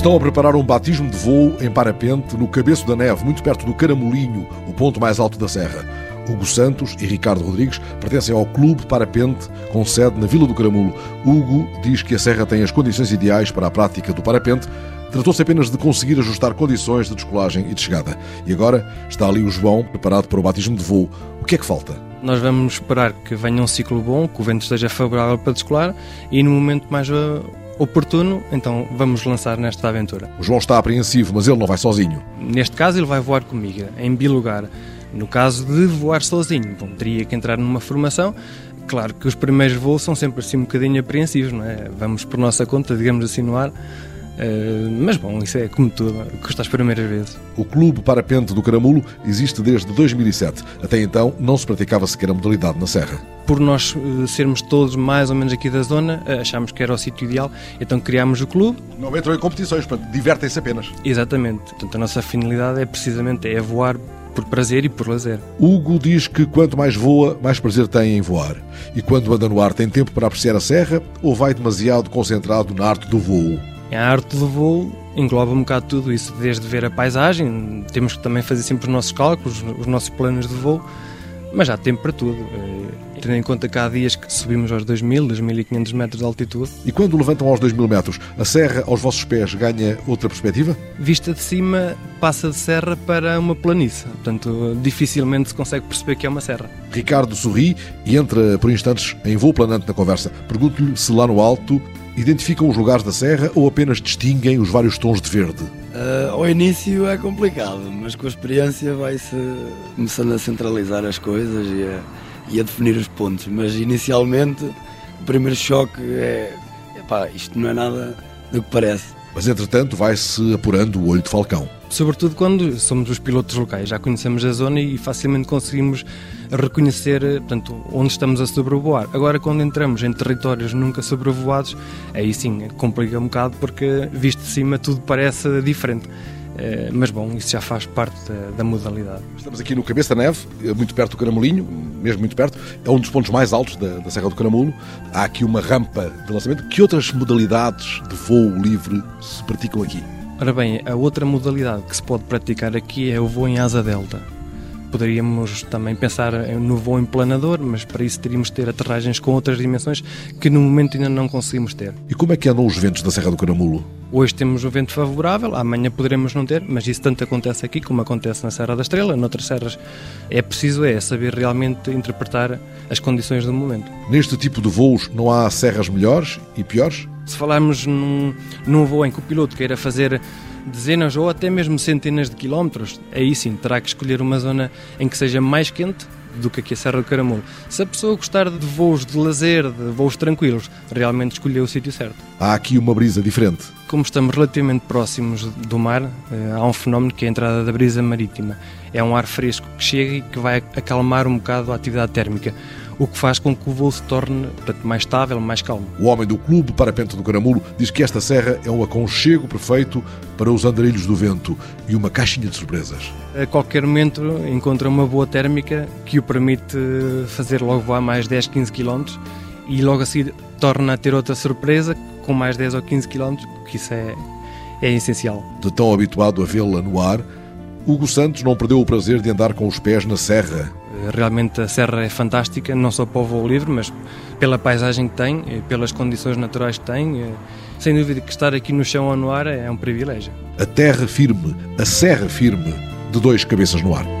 Estão a preparar um batismo de voo em parapente no Cabeço da Neve, muito perto do Caramolinho, o ponto mais alto da serra. Hugo Santos e Ricardo Rodrigues pertencem ao Clube Parapente, com sede na Vila do Caramulo. Hugo diz que a serra tem as condições ideais para a prática do parapente. Tratou-se apenas de conseguir ajustar condições de descolagem e de chegada. E agora está ali o João, preparado para o batismo de voo. O que é que falta? Nós vamos esperar que venha um ciclo bom, que o vento esteja favorável para descolar e no momento mais uh, oportuno, então vamos lançar nesta aventura. O João está apreensivo, mas ele não vai sozinho. Neste caso, ele vai voar comigo, em bilugar. No caso de voar sozinho, bom, teria que entrar numa formação. Claro que os primeiros voos são sempre assim um bocadinho apreensivos, não é? Vamos por nossa conta, digamos assim, no ar. Uh, mas bom, isso é como tudo, custa as primeiras vezes. O Clube Parapente do Caramulo existe desde 2007. Até então não se praticava sequer a modalidade na Serra. Por nós uh, sermos todos mais ou menos aqui da zona, uh, achámos que era o sítio ideal, então criámos o clube. Não entram em competições, portanto, divertem-se apenas. Exatamente. Portanto, a nossa finalidade é precisamente é voar por prazer e por lazer. Hugo diz que quanto mais voa, mais prazer tem em voar. E quando anda no ar, tem tempo para apreciar a serra ou vai demasiado concentrado na arte do voo? A arte do voo engloba um bocado tudo isso, desde ver a paisagem, temos que também fazer sempre os nossos cálculos, os nossos planos de voo, mas há tempo para tudo. Eh, tendo em conta que há dias que subimos aos 2.000, 2.500 metros de altitude. E quando levantam aos 2.000 metros, a serra aos vossos pés ganha outra perspectiva? Vista de cima, passa de serra para uma planície. Portanto, dificilmente se consegue perceber que é uma serra. Ricardo sorri e entra por instantes em voo planante na conversa. Pergunto-lhe se lá no alto Identificam os lugares da serra ou apenas distinguem os vários tons de verde? Uh, ao início é complicado, mas com a experiência vai-se começando a centralizar as coisas e a, e a, definir os pontos. Mas inicialmente o primeiro choque é: epá, isto não é nada do que parece. Mas entretanto vai-se apurando o olho de falcão. Sobretudo quando somos os pilotos locais, já conhecemos a zona e facilmente conseguimos reconhecer portanto, onde estamos a sobrevoar. Agora, quando entramos em territórios nunca sobrevoados, aí sim complica um bocado porque, visto de cima, tudo parece diferente. Eh, mas bom, isso já faz parte da, da, modalidade. Estamos aqui no Cabeça da Neve, eh, muito perto do Caramolinho, mesmo muito perto. É um dos pontos mais altos da, da Serra do Caramulo. Há aqui uma rampa de lançamento. Que outras modalidades de voo livre se praticam aqui? Ora bem, a outra modalidade que se pode praticar aqui é o voo em asa delta. Poderíamos também pensar no voo em planador, mas para isso teríamos de ter aterragens com outras dimensões que no momento ainda não conseguimos ter. E como é que andam os ventos da Serra do Caramulo? Hoje temos um vento favorável, amanhã poderemos não ter, mas isso tanto acontece aqui como acontece na Serra da Estrela, noutras serras. É preciso é saber realmente interpretar as condições do momento. Neste tipo de voos não há serras melhores e piores? Se falarmos num, num voo em que o piloto queira fazer dezenas ou até mesmo centenas de quilómetros, aí sim terá que escolher uma zona em que seja mais quente do que aqui a Serra do Caramulo. Se a pessoa gostar de voos de lazer, de voos tranquilos, realmente escolheu o sítio certo. Há aqui uma brisa diferente. Como estamos relativamente próximos do mar, eh, há um fenómeno que é a entrada da brisa marítima. É um ar fresco que chega e que vai acalmar um bocado a atividade térmica o que faz com que o voo se torne portanto, mais estável, mais calmo. O homem do Clube Parapente do Caramulo diz que esta serra é um aconchego perfeito para os andarilhos do vento e uma caixinha de surpresas. A qualquer momento encontra uma boa térmica que o permite fazer logo voar mais 10, 15 km e logo a seguir torna a ter outra surpresa com mais 10 ou 15 km, que isso é, é essencial. De tão habituado a vê-la no ar, Hugo Santos não perdeu o prazer de andar com os pés na serra Realmente a serra é fantástica, não só para o voo livre, mas pela paisagem que tem, pelas condições naturais que tem. Sem dúvida que estar aqui no chão ou no ar é um privilégio. A terra firme, a serra firme, de dois cabeças no ar.